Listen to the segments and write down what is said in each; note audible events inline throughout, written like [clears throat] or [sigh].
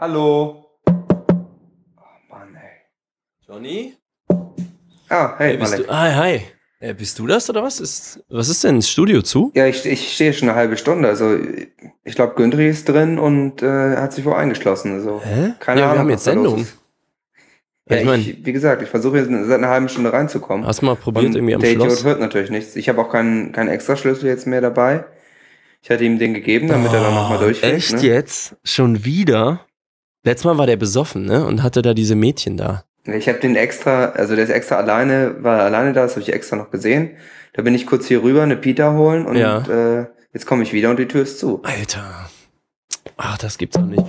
Hallo. Oh Mann, ey. Johnny? Ah, hey, Hey, bist Malek. du, ah, hi. Äh, bist du das oder was? Ist, was ist denn? Ist Studio zu? Ja, ich, ich stehe schon eine halbe Stunde. Also, ich glaube, Günther ist drin und äh, hat sich wohl eingeschlossen. Also, Hä? keine ja, Ahnung. wir haben jetzt Sendung. Ja, ich mein- ich, wie gesagt, ich versuche jetzt seit einer halben Stunde reinzukommen. Hast du mal probiert und irgendwie am der Idiot Schloss? hört natürlich nichts. Ich habe auch keinen, keinen Extraschlüssel jetzt mehr dabei. Ich hatte ihm den gegeben, damit er dann nochmal Oh, durchfällt. Echt ne? jetzt? Schon wieder? Letztes Mal war der besoffen, ne? Und hatte da diese Mädchen da. Ich habe den extra, also der ist extra alleine, war alleine da, das habe ich extra noch gesehen. Da bin ich kurz hier rüber, eine Pita holen und Ja. äh, jetzt komme ich wieder und die Tür ist zu. Alter. Ach, das gibt's doch nicht.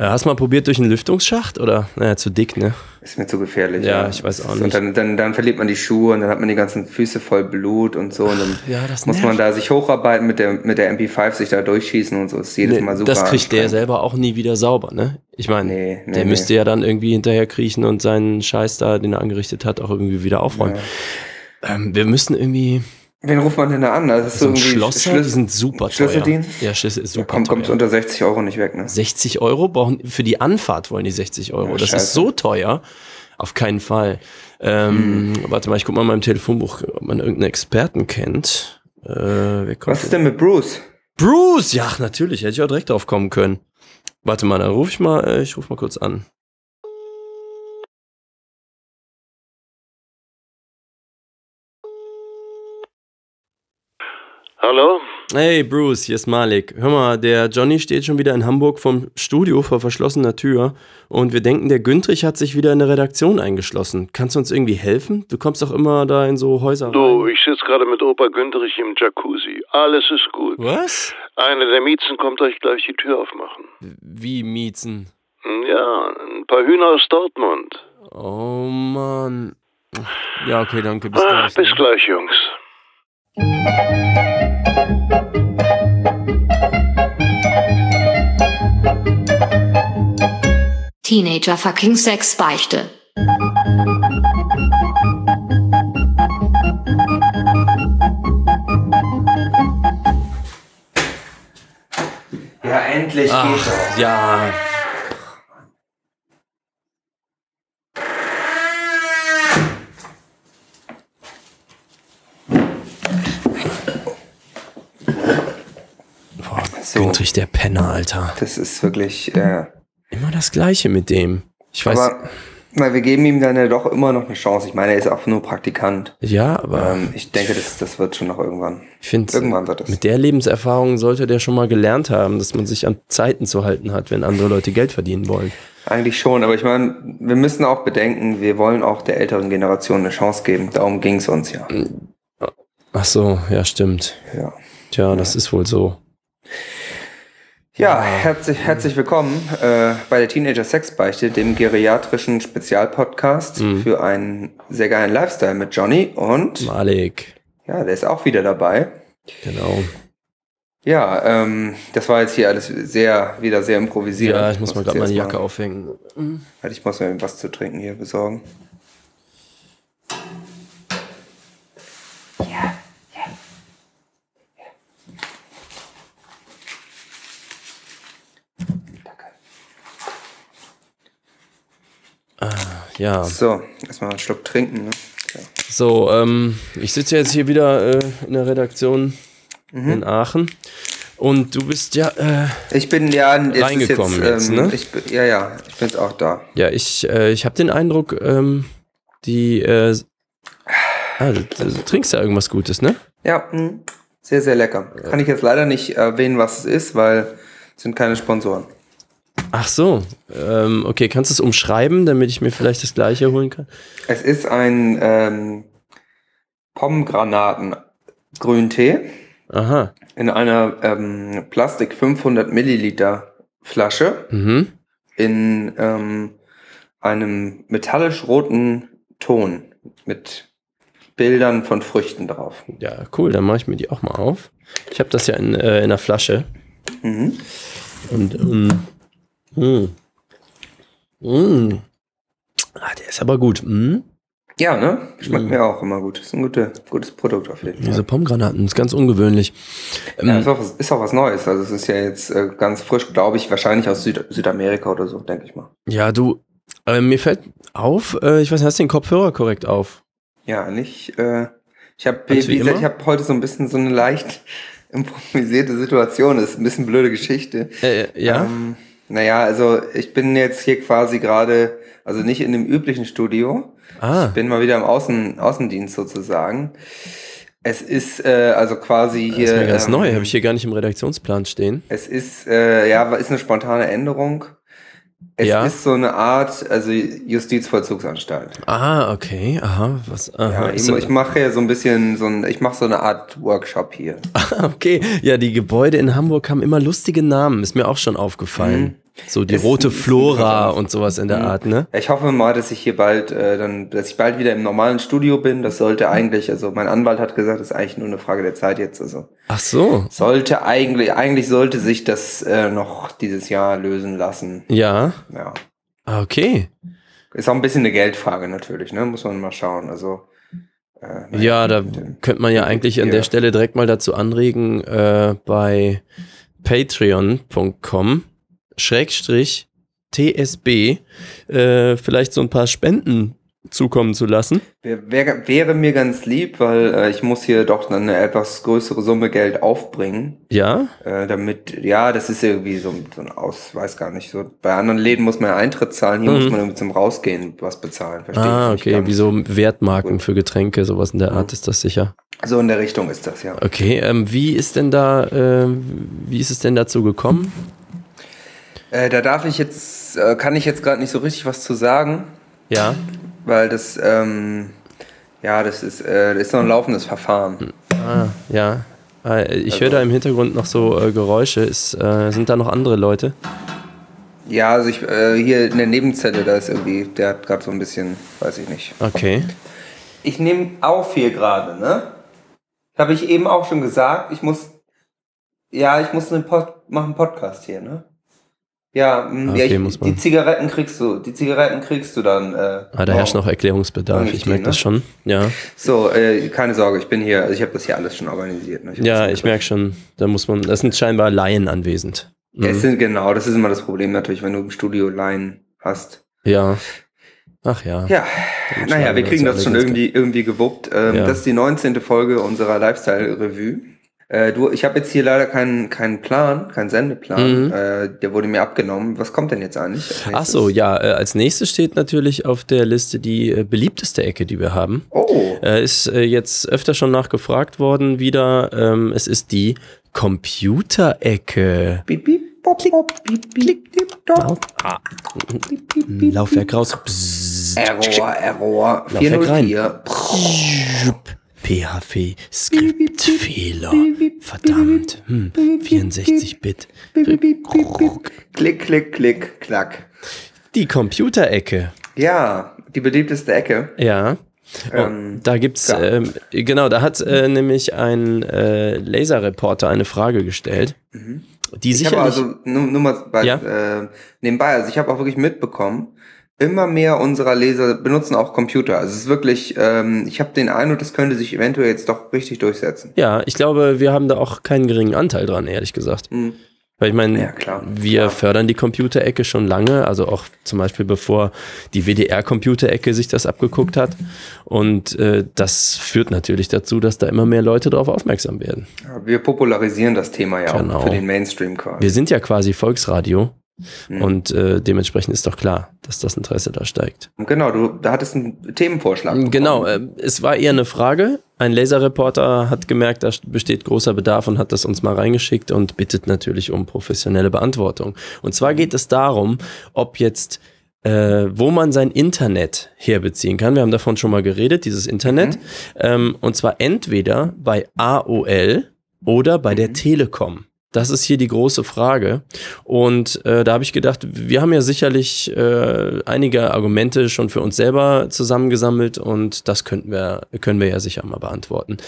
Äh, hast du mal probiert durch einen Lüftungsschacht? Oder? Naja, zu dick, ne? Ist mir zu gefährlich. Ja, ich weiß auch Und nicht. dann, dann, dann verliert man die Schuhe und dann hat man die ganzen Füße voll Blut und so. Und dann Ja, das muss man da sich hocharbeiten mit der, mit der MP5, sich da durchschießen und so. Ist jedes Nee, Mal super. das kriegt der selber auch nie wieder sauber, ne? Ich meine, Nee, nee, der müsste ja dann irgendwie hinterher kriechen und seinen Scheiß da, den er angerichtet hat, auch irgendwie wieder aufräumen. Ähm, wir müssen irgendwie Wen ruft man denn da an? Das ist so ein Schlosser, die sind super teuer. Schlüsseldienst? Ja, Schlüssel ist Da super kommt, kommt teuer. unter 60 Euro nicht weg, ne? 60 Euro brauchen für die Anfahrt wollen die 60 Euro. Ja, das scheiße. ist so teuer. Auf keinen Fall. Ähm, Hm. Warte mal, ich guck mal in meinem Telefonbuch, ob man irgendeinen Experten kennt. Äh, kommt Was ist denn mit Bruce? Bruce! Ja, natürlich, hätte ich auch direkt drauf kommen können. Warte mal, dann ruf ich mal, äh, ich ruf mal kurz an. Hallo? Hey Bruce, hier ist Malik. Hör mal, der Johnny steht schon wieder in Hamburg vom Studio vor verschlossener Tür und wir denken, der Güntrich hat sich wieder in der Redaktion eingeschlossen. Kannst du uns irgendwie helfen? Du kommst doch immer da in so Häuser Du, rein. ich sitze gerade mit Opa Günterich im Jacuzzi. Alles ist gut. Was? Einer der Miezen kommt euch gleich die Tür aufmachen. Wie Miezen? Ja, ein paar Hühner aus Dortmund. Oh Mann. Ja, okay, danke. Bis Ah, gleich. bis ne? gleich, Jungs. Teenager fucking Sex Beichte. Ja, endlich geht Ach, ja. So. Güntrich, der Penner, Alter. Das ist wirklich, äh, Immer das Gleiche mit dem. Ich weiß. aber weil wir geben ihm dann ja doch immer noch eine Chance. Ich meine, er ist auch nur Praktikant. ja, aber Ähm, ich denke, das, das wird schon noch irgendwann. ich finde, irgendwann wird das. mit der Lebenserfahrung sollte der schon mal gelernt haben, dass man sich an Zeiten zu halten hat, wenn andere Leute Geld verdienen wollen. Eigentlich schon, aber ich meine, wir müssen auch bedenken, wir wollen auch der älteren Generation eine Chance geben. Darum ging es uns ja. Ach so, ja, stimmt. Ja, Tja, das ist wohl so. Ja herzlich, herzlich willkommen äh, bei der Teenager Sexbeichte, dem geriatrischen Spezialpodcast Mhm. für einen sehr geilen Lifestyle mit Johnny. Und Malik, ja, der ist auch wieder dabei. genau. Ja, ähm, das war jetzt hier alles sehr, wieder sehr improvisiert. Ja, ich muss mal jetzt gerade meine Jacke mal- aufhängen. Halt, ich muss mir was zu trinken hier besorgen. Ja, So, erstmal einen Schluck trinken. Ne? Ja. so, ähm, ich sitze jetzt hier wieder äh, in der Redaktion Mhm. in Aachen und du bist ja, äh, Ich bin ja jetzt Reingekommen jetzt, jetzt, ähm, ne? Ich, bin- ja, ja, ich bin jetzt auch da. ja, ich, äh, ich habe den Eindruck, ähm, die, äh, ah, du, du trinkst ja irgendwas Gutes, ne? Ja, mh, sehr, sehr lecker. Kann ich jetzt leider nicht erwähnen, was es ist, weil es sind keine Sponsoren. Ach so, ähm, okay, kannst du es umschreiben, damit ich mir vielleicht das gleiche holen kann? Es ist ein ähm, Pomgranaten-Grüntee Aha, in einer ähm, Plastik 500 Milliliter Flasche mhm. in ähm, einem metallisch roten Ton mit Bildern von Früchten drauf. Ja, cool, dann mache ich mir die auch mal auf. Ich habe das ja in, äh, in einer Flasche. Mhm. Und, ähm, mm, mm. Ah, der ist aber gut. Mm. Ja, ne? Schmeckt mir auch immer gut. Ist ein gute, gutes Produkt auf jeden Fall. Diese Pomgranaten, ist ganz ungewöhnlich. Ja, Ähm, ist, auch, was- ist auch was Neues. Also es ist ja jetzt äh, ganz frisch, glaube ich, wahrscheinlich aus Süd Südamerika oder so, denke ich mal. ja, du, äh, mir fällt auf, äh, ich weiß nicht, hast du den Kopfhörer korrekt auf? Ja, nicht. Äh, ich habe, wie gesagt, ich habe heute so ein bisschen so eine leicht [laughs] improvisierte Situation. Das ist ein bisschen blöde Geschichte. Äh, ja? Ähm, naja, also ich bin jetzt hier quasi gerade, also nicht in dem üblichen Studio. ah, Ich bin mal wieder im Außen, Außendienst sozusagen. Es ist äh, also quasi hier. das ist mir ganz ähm, neu, habe ich hier gar nicht im Redaktionsplan stehen. Es ist, äh, ja, ist eine spontane Änderung. Es Ja. ist so eine Art, also Justizvollzugsanstalt. Ah, okay, aha, was, aha. Ja, ich, ich mache ja so ein bisschen so ein, ich mache so eine Art Workshop hier. [laughs] okay, ja, die Gebäude in Hamburg haben immer lustige Namen, ist mir auch schon aufgefallen. So die Mhm. Ist- rote ist Flora und sowas in der Art, ne? Ich hoffe mal, dass ich hier bald äh, dann, dass ich bald wieder im normalen Studio bin. Das sollte eigentlich, also mein Anwalt hat gesagt, das ist eigentlich nur eine Frage der Zeit jetzt. Also Ach so, sollte eigentlich, eigentlich sollte sich das äh, noch dieses Jahr lösen lassen. ja, Ja. ah, okay. Ist auch ein bisschen eine Geldfrage natürlich, ne? Muss man mal schauen. Also äh, Ja, da könnte man ja eigentlich an der Stelle direkt mal dazu anregen, äh, bei patreon.com Schrägstrich TSB äh, vielleicht so ein paar Spenden zukommen zu lassen. Wär, wäre, wäre mir ganz lieb, weil äh, ich muss hier doch eine etwas größere Summe Geld aufbringen, Ja? äh, damit, ja, das ist irgendwie so, ein- so ein Aus, weiß gar nicht, so, bei anderen Läden muss man ja Eintritt zahlen, hier Mhm. muss man irgendwie zum Rausgehen was bezahlen, verstehe Ah, okay, wie so Wertmarken für Getränke, sowas in der Art Mhm. ist das sicher. So in der Richtung ist das, ja. Okay, ähm, wie ist denn da, ähm, wie ist es denn dazu gekommen? Äh, da darf ich jetzt, äh, kann ich jetzt gerade nicht so richtig was zu sagen, Ja, weil das, ähm, ja, das ist, äh, das ist noch ein laufendes Verfahren. ah, ja. Äh, Ich Also- höre da im Hintergrund noch so äh, Geräusche. Ist, äh, sind da noch andere Leute? Ja, also ich, hier in der Nebenzelle, da ist irgendwie, der hat gerade so ein bisschen, weiß ich nicht. Okay. Ich nehme auf hier gerade, ne? Habe ich eben auch schon gesagt, ich muss, ja, ich muss einen Pod, machen einen Podcast hier, ne? Ja, mh, Okay, ja ich, muss man. die Zigaretten kriegst du, die Zigaretten kriegst du dann. Äh, Ah, da herrscht noch Erklärungsbedarf. Ich merke ne? das schon. Ja, So, äh, keine Sorge, ich bin hier, also ich habe das hier alles schon organisiert. Ne? hab ja das ich merke schon. Da muss man, das sind scheinbar Laien anwesend. Ja, es Mhm. sind genau, das ist immer das Problem natürlich, wenn du im Studio Line hast. Ja. Ach ja. Ja, naja, wir kriegen das alle schon irgendwie, irgendwie gewuppt. Ähm, Ja. Das ist die 19. Folge unserer Lifestyle-Revue. Äh, du, ich habe jetzt hier leider keinen keinen Plan, keinen Sendeplan. Mhm. Äh, der wurde mir abgenommen. Was kommt denn jetzt eigentlich? Ach so, ja. Äh, als nächstes steht natürlich auf der Liste die äh, beliebteste Ecke, die wir haben. Oh, Äh, ist äh, jetzt öfter schon nachgefragt worden wieder. Ähm, es ist die Computerecke. Bip, bip, pop, pop, bip, bip, bip, top. Ah. Laufwerk raus. Bzzzt. Error, Error. Laufwerk rein. 404. PHP, Skriptfehler. Verdammt. Hm, 64-Bit. Bip, bip, bip, bip, bip. Klick, klick, klick, klack. Die Computerecke. Ja, die beliebteste Ecke. Ja. Ähm, Oh, da gibt's, ja. ähm, genau, da hat äh, nämlich ein äh, Laserreporter eine Frage gestellt, die Mhm. Ich sicherlich. habe also nur, nur mal bei, Ja? äh, nebenbei, also ich habe auch wirklich mitbekommen, immer mehr unserer Leser benutzen auch Computer. Also es ist wirklich, ähm, ich habe den Eindruck, das könnte sich eventuell jetzt doch richtig durchsetzen. ja, ich glaube, wir haben da auch keinen geringen Anteil dran, ehrlich gesagt. Hm. Weil ich meine, Ja, klar. wir Klar. fördern die Computerecke schon lange, also auch zum Beispiel bevor die WDR-Computerecke sich das abgeguckt hat. Und äh, das führt natürlich dazu, dass da immer mehr Leute darauf aufmerksam werden. Ja, Wir popularisieren das Thema ja Genau. auch für den Mainstream quasi. Wir sind ja quasi Volksradio Hm. und äh, dementsprechend ist doch klar, dass das Interesse da steigt. Genau, du da hattest einen Themenvorschlag. Genau, bekommen. äh, es war eher eine Frage. Ein Laserreporter hat gemerkt, da besteht großer Bedarf und hat das uns mal reingeschickt und bittet natürlich um professionelle Beantwortung. Und zwar geht es darum, ob jetzt, äh, wo man sein Internet herbeziehen kann. Wir haben davon schon mal geredet, dieses Internet. Ähm, und zwar entweder bei AOL oder bei der Telekom. Das ist hier die große Frage. Und äh, da habe ich gedacht, wir haben ja sicherlich äh, einige Argumente schon für uns selber zusammengesammelt und das könnten wir, können wir ja sicher mal beantworten.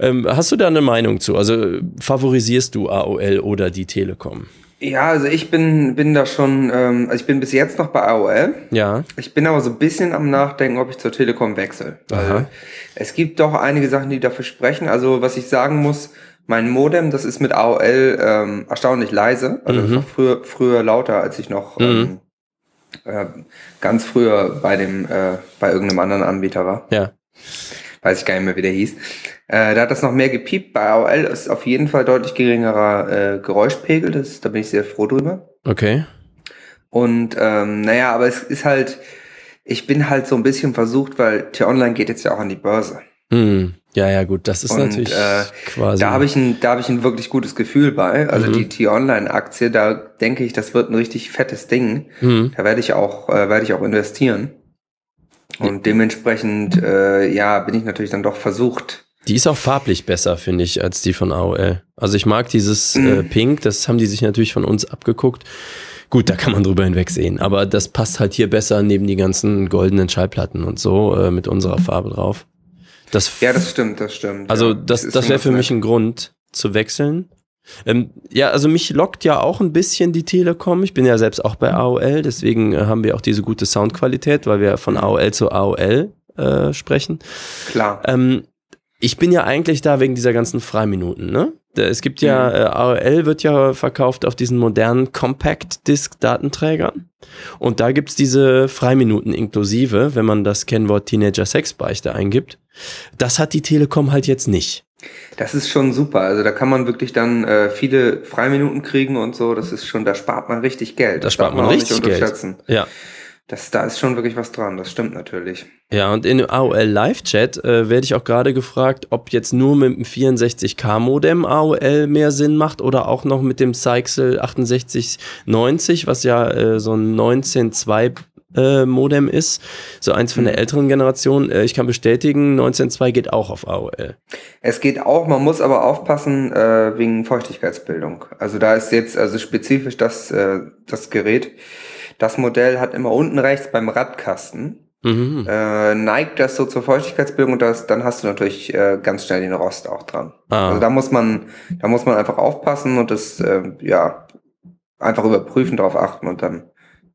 Ähm, hast du da eine Meinung zu? Also favorisierst du AOL oder die Telekom? Ja, also ich bin, bin da schon, ähm, also ich bin bis jetzt noch bei AOL. Ja. Ich bin aber so ein bisschen am Nachdenken, ob ich zur Telekom wechsle. Weil Aha. es gibt doch einige Sachen, die dafür sprechen. Also was ich sagen muss, mein Modem, das ist mit AOL ähm, erstaunlich leise. Also Mhm. früher, früher lauter, als ich noch ähm, äh, ganz früher bei dem, äh, bei irgendeinem anderen Anbieter war. Ja. Weiß ich gar nicht mehr, wie der hieß. Äh, da hat das noch mehr gepiept. Bei AOL ist auf jeden Fall deutlich geringerer äh, Geräuschpegel. Das, da bin ich sehr froh drüber. Okay. Und ähm, naja, aber es ist halt, ich bin halt so ein bisschen versucht, weil T-Online geht jetzt ja auch an die Börse. Hm. Ja, ja, gut. Das ist Und, natürlich äh, quasi. Da habe ich ein, da habe ich ein wirklich gutes Gefühl bei. Also Mhm. die T-Online-Aktie, da denke ich, das wird ein richtig fettes Ding. Hm. Da werde ich auch, äh, werde ich auch investieren. Und dementsprechend, äh, ja, bin ich natürlich dann doch versucht. Die ist auch farblich besser, finde ich, als die von AOL. Also ich mag dieses Mhm. äh, Pink, das haben die sich natürlich von uns abgeguckt. Gut, da kann man drüber hinwegsehen, aber das passt halt hier besser neben die ganzen goldenen Schallplatten und so äh, mit unserer Farbe drauf. Das, Ja, das stimmt, das stimmt. also ja. das, das schon wäre für mich ein Grund zu wechseln. Ähm, ja, also mich lockt ja auch ein bisschen die Telekom. Ich bin ja selbst auch bei AOL, deswegen äh, haben wir auch diese gute Soundqualität, weil wir von AOL zu AOL äh, sprechen. Klar. Ähm, ich bin ja eigentlich da wegen dieser ganzen Freiminuten, ne? Da- Es gibt ja, Mhm. äh, AOL wird ja verkauft auf diesen modernen Compact-Disc-Datenträgern. Und da gibt's diese Freiminuten inklusive, wenn man das Kennwort Teenager-Sexbeichte eingibt. Das hat die Telekom halt jetzt nicht. Das ist schon super. Also da kann man wirklich dann äh, viele Freiminuten kriegen und so. Das ist schon, da spart man richtig Geld. Da spart man auch nicht richtig Geld. unterschätzen. Ja. Das, da ist schon wirklich was dran. Das stimmt natürlich. Ja, und in AOL Live-Chat äh, werde ich auch gerade gefragt, ob jetzt nur mit dem 64K-Modem AOL mehr Sinn macht oder auch noch mit dem Cyxel 6890, was ja äh, so ein 19.2 äh, Modem ist, so eins von der Mhm. älteren Generation. Äh, ich kann bestätigen, 19.2 geht auch auf AOL. Es geht auch, man muss aber aufpassen äh, wegen Feuchtigkeitsbildung. Also da ist jetzt also spezifisch das, äh, das Gerät. Das Modell hat immer unten rechts beim Radkasten Mhm. äh, neigt das so zur Feuchtigkeitsbildung und das, dann hast du natürlich äh, ganz schnell den Rost auch dran. Ah. Also da muss man, da muss man einfach aufpassen und das äh, ja einfach überprüfen, darauf achten und dann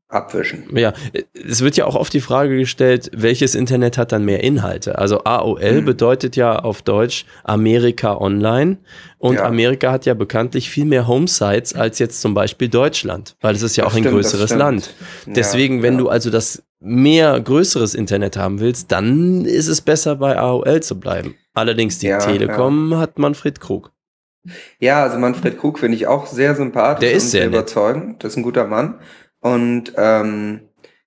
abwischen. Ja, es wird ja auch oft die Frage gestellt, welches Internet hat dann mehr Inhalte? Also AOL Mhm. bedeutet ja auf Deutsch Amerika Online und Ja. Amerika hat ja bekanntlich viel mehr Homesites als jetzt zum Beispiel Deutschland, weil es ist ja Das auch ein stimmt, das größeres. Land. Deswegen, wenn ja. du also das mehr größeres Internet haben willst, dann ist es besser bei AOL zu bleiben. Allerdings die Ja, Telekom hat Manfred Krug. Ja, also Manfred Krug finde ich auch sehr sympathisch Der ist und sehr überzeugend. Das ist ein guter Mann. Und ähm,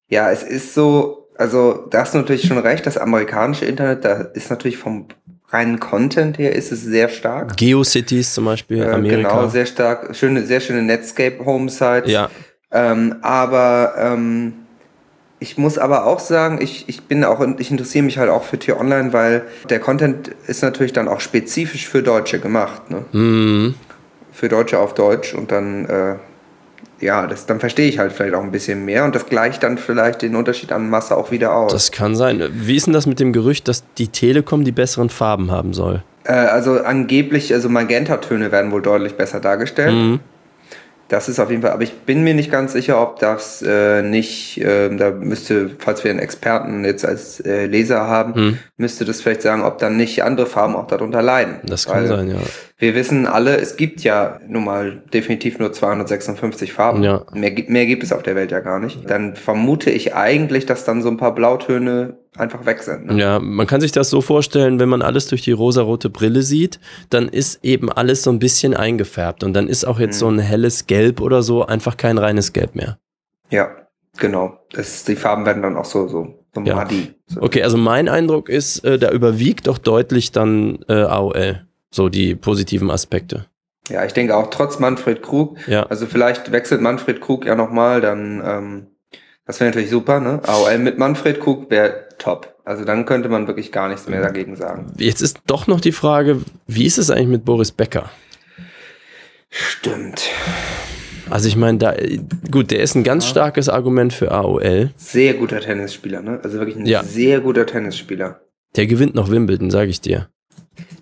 ja, es ist so, also da hast du natürlich schon recht, das amerikanische Internet, da ist natürlich vom reinen Content her ist es sehr stark. GeoCities zum Beispiel, Äh, Amerika. Genau, sehr stark. Schöne, sehr schöne Netscape-Home-Sites. ja, Ähm, aber ähm, ich muss aber auch sagen, ich, ich bin auch, ich interessiere mich halt auch für Tier Online, weil der Content ist natürlich dann auch spezifisch für Deutsche gemacht, ne? mhm. Für Deutsche auf Deutsch und dann, äh, ja, das, dann verstehe ich halt vielleicht auch ein bisschen mehr und das gleicht dann vielleicht den Unterschied an Masse auch wieder aus. das kann sein. Wie ist denn das mit dem Gerücht, dass die Telekom die besseren Farben haben soll? äh, also angeblich, also Magentatöne werden wohl deutlich besser dargestellt. Mhm. Das ist auf jeden Fall, aber ich bin mir nicht ganz sicher, ob das äh, nicht, äh, da müsste, falls wir einen Experten jetzt als äh, Leser haben, Mhm. müsste das vielleicht sagen, ob dann nicht andere Farben auch darunter leiden. Das kann Weil sein, ja. Wir wissen alle, es gibt ja nun mal definitiv nur 256 Farben. Ja. Mehr, gibt- mehr gibt es auf der Welt ja gar nicht. Dann vermute ich eigentlich, dass dann so ein paar Blautöne einfach weg sind. Ne? Ja, man kann sich das so vorstellen, wenn man alles durch die rosarote Brille sieht, dann ist eben alles so ein bisschen eingefärbt und dann ist auch jetzt Mhm. so ein helles Gelb oder so einfach kein reines Gelb mehr. Ja, genau. Das, die Farben werden dann auch so, so, so Ja. Okay, also mein Eindruck ist, äh, da überwiegt doch deutlich dann äh, AOL, so die positiven Aspekte. Ja, ich denke auch trotz Manfred Krug, Ja, Also vielleicht wechselt Manfred Krug ja nochmal, dann ähm, das wäre natürlich super, ne? AOL mit Manfred Krug wäre top. Also dann könnte man wirklich gar nichts mehr dagegen sagen. jetzt ist doch noch die Frage, wie ist es eigentlich mit Boris Becker? Stimmt. Also ich meine, da gut, der ist ein ganz starkes Argument für AOL. Sehr guter Tennisspieler, ne? Also wirklich ein Ja. sehr guter Tennisspieler. Der gewinnt noch Wimbledon, sage ich dir.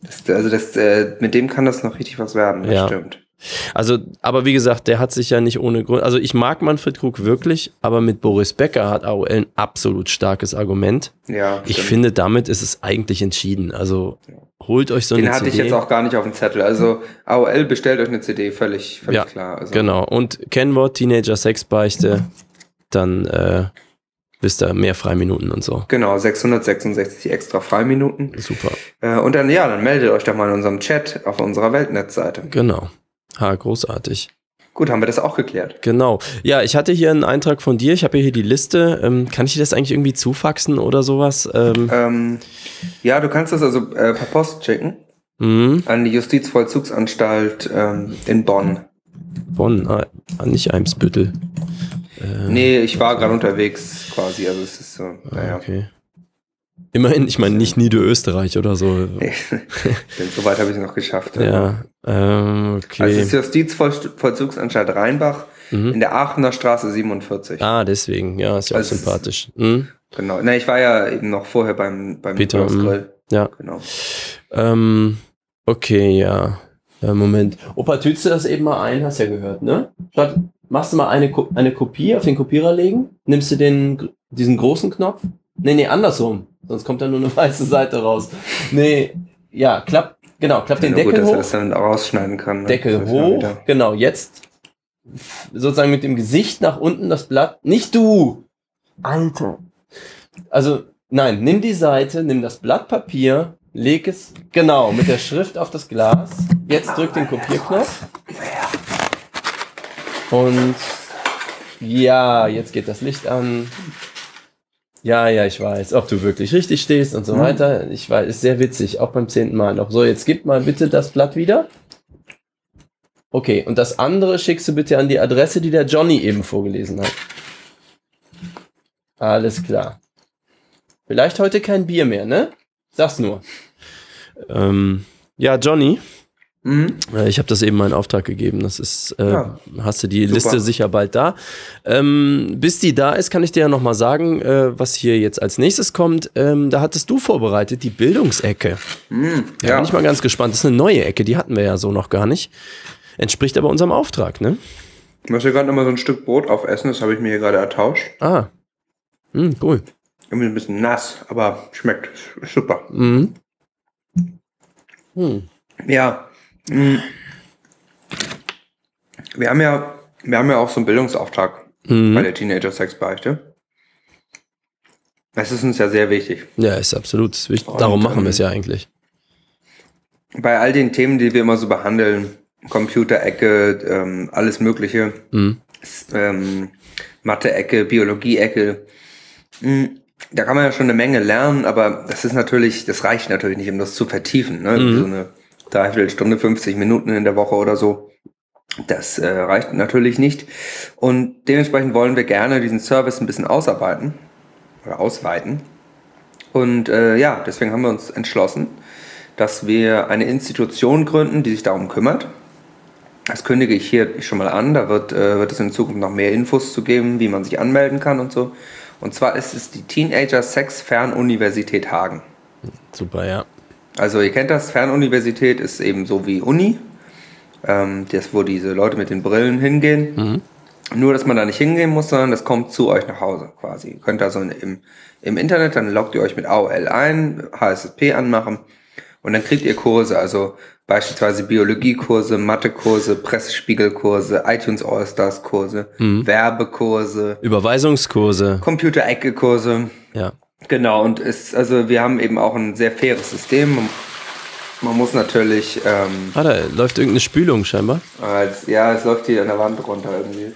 Das, also das, äh, mit dem kann das noch richtig was werden, das Ja. stimmt. Also, aber wie gesagt, der hat sich ja nicht ohne Grund. Also, ich mag Manfred Krug wirklich, aber mit Boris Becker hat AOL ein absolut starkes Argument. Ja, Ich stimmt. finde, damit ist es eigentlich entschieden. Also, holt euch so Den eine hatte CD. ich jetzt auch gar nicht auf dem Zettel. Also AOL bestellt euch eine CD, völlig, völlig Ja, klar. Also, Genau. Und Kennwort, Teenager, Sexbeichte, dann äh, wisst ihr mehr Freiminuten und so. Genau, 666 extra Freiminuten. Super. Äh, und dann, ja, dann meldet euch doch mal in unserem Chat auf unserer Weltnetzseite. Genau. Ha, großartig. Gut, haben wir das auch geklärt. Genau. Ja, ich hatte hier einen Eintrag von dir. Ich habe hier die Liste. Ähm, kann ich dir das eigentlich irgendwie zufaxen oder sowas? Ähm, Ähm, ja, du kannst das also äh, per Post schicken mhm. an die Justizvollzugsanstalt ähm, in Bonn. Bonn, ah, nicht Eimsbüttel. Äh, Nee, ich war gerade unterwegs quasi, also es ist so, naja. Okay. Immerhin, ich meine nicht Niederösterreich oder so. [laughs] Nee, denn so weit habe ich es noch geschafft. Ja, ähm, okay. Also es ist Justizvollzugsanstalt Rheinbach Mhm. in der Aachener Straße 47. Ah, deswegen, ja, ist ja auch Also ist- sympathisch. Mhm. Genau. Na, ich war ja eben noch vorher beim, beim Peter, mhm. Grill. Ja. Genau. Ähm, okay, ja. Äh, Moment. Opa, tütst du das eben mal ein? Hast ja gehört, ne? Statt, machst du mal eine, Ko- eine Kopie auf den Kopierer legen? Nimmst du den, diesen großen Knopf? Nee, nee, andersrum. Sonst kommt da nur eine [laughs] weiße Seite raus. Nee, ja, klapp, genau, klapp den ja, gut, Deckel dass er hoch. das dann rausschneiden kann. ne? Deckel ja hoch. Genau, jetzt sozusagen mit dem Gesicht nach unten das Blatt. Nicht du! Alter. Also, nein, nimm die Seite, nimm das Blatt Papier, leg es genau mit der Schrift auf das Glas. Jetzt drück den Kopierknopf. Und ja, jetzt geht das Licht an. Ja, ja, ich weiß, ob du wirklich richtig stehst und so Mhm. weiter. Ich weiß, ist sehr witzig, auch beim zehnten Mal noch. So, jetzt gib mal bitte das Blatt wieder. Okay, und das andere schickst du bitte an die Adresse, die der Johnny eben vorgelesen hat. Alles klar. Vielleicht heute kein Bier mehr, ne? Sag's nur. Ähm, ja, Johnny, Mhm. äh, ich habe das eben in Auftrag gegeben. Das ist, äh, Ja. hast du die Super. Liste sicher bald da. Ähm, bis die da ist, kann ich dir ja noch mal sagen, äh, was hier jetzt als nächstes kommt. Ähm, da hattest du vorbereitet die Bildungsecke. Mhm. Da Ja, bin ich mal ganz gespannt. Das ist eine neue Ecke, die hatten wir ja so noch gar nicht. Entspricht aber unserem Auftrag, ne? ich möchte gerade noch mal so ein Stück Brot aufessen, das habe ich mir hier gerade ertauscht. Ah. Hm, cool. Irgendwie ein bisschen nass, aber schmeckt super. Mhm. Hm. Ja. Mhm. Wir haben ja, wir haben ja auch so einen Bildungsauftrag bei Mhm. der Teenager Sexbeichte. Das ist uns ja sehr wichtig. Ja, ist absolut. ist wichtig. Und, Darum machen ähm, wir es ja eigentlich. Bei all den Themen, die wir immer so behandeln, Computerecke, ähm, alles Mögliche, Mhm. ähm, Mathe-Ecke, Biologie-Ecke. Mm, Da kann man ja schon eine Menge lernen, aber das ist natürlich, das reicht natürlich nicht, um das zu vertiefen. Ne? Mhm. So eine Dreiviertelstunde, 50 Minuten in der Woche oder so. Das äh, reicht natürlich nicht. Und dementsprechend wollen wir gerne diesen Service ein bisschen ausarbeiten oder ausweiten. Und äh, ja, deswegen haben wir uns entschlossen, dass wir eine Institution gründen, die sich darum kümmert. Das kündige ich hier schon mal an. Da wird, äh, wird es in Zukunft noch mehr Infos zu geben, wie man sich anmelden kann und so. Und zwar ist es die Teenager Sex Fernuniversität Hagen. Super, ja. Also ihr kennt das, Fernuniversität ist eben so wie Uni. Ähm, das, wo diese Leute mit den Brillen hingehen. Nur, dass man da nicht hingehen muss, sondern das kommt zu euch nach Hause quasi. Ihr könnt also im, im Internet, dann loggt ihr euch mit AOL ein, HSP anmachen und dann kriegt ihr Kurse, also beispielsweise Biologiekurse, Mathekurse, Pressespiegelkurse, iTunes All-Stars Kurse, Werbekurse, Überweisungskurse. Computerecke-Kurse. Ja. Genau, und es, also wir haben eben auch ein sehr faires System. Man, muss natürlich, ähm, Ah, da läuft irgendeine Spülung scheinbar. als, ja, es läuft hier an der Wand runter irgendwie.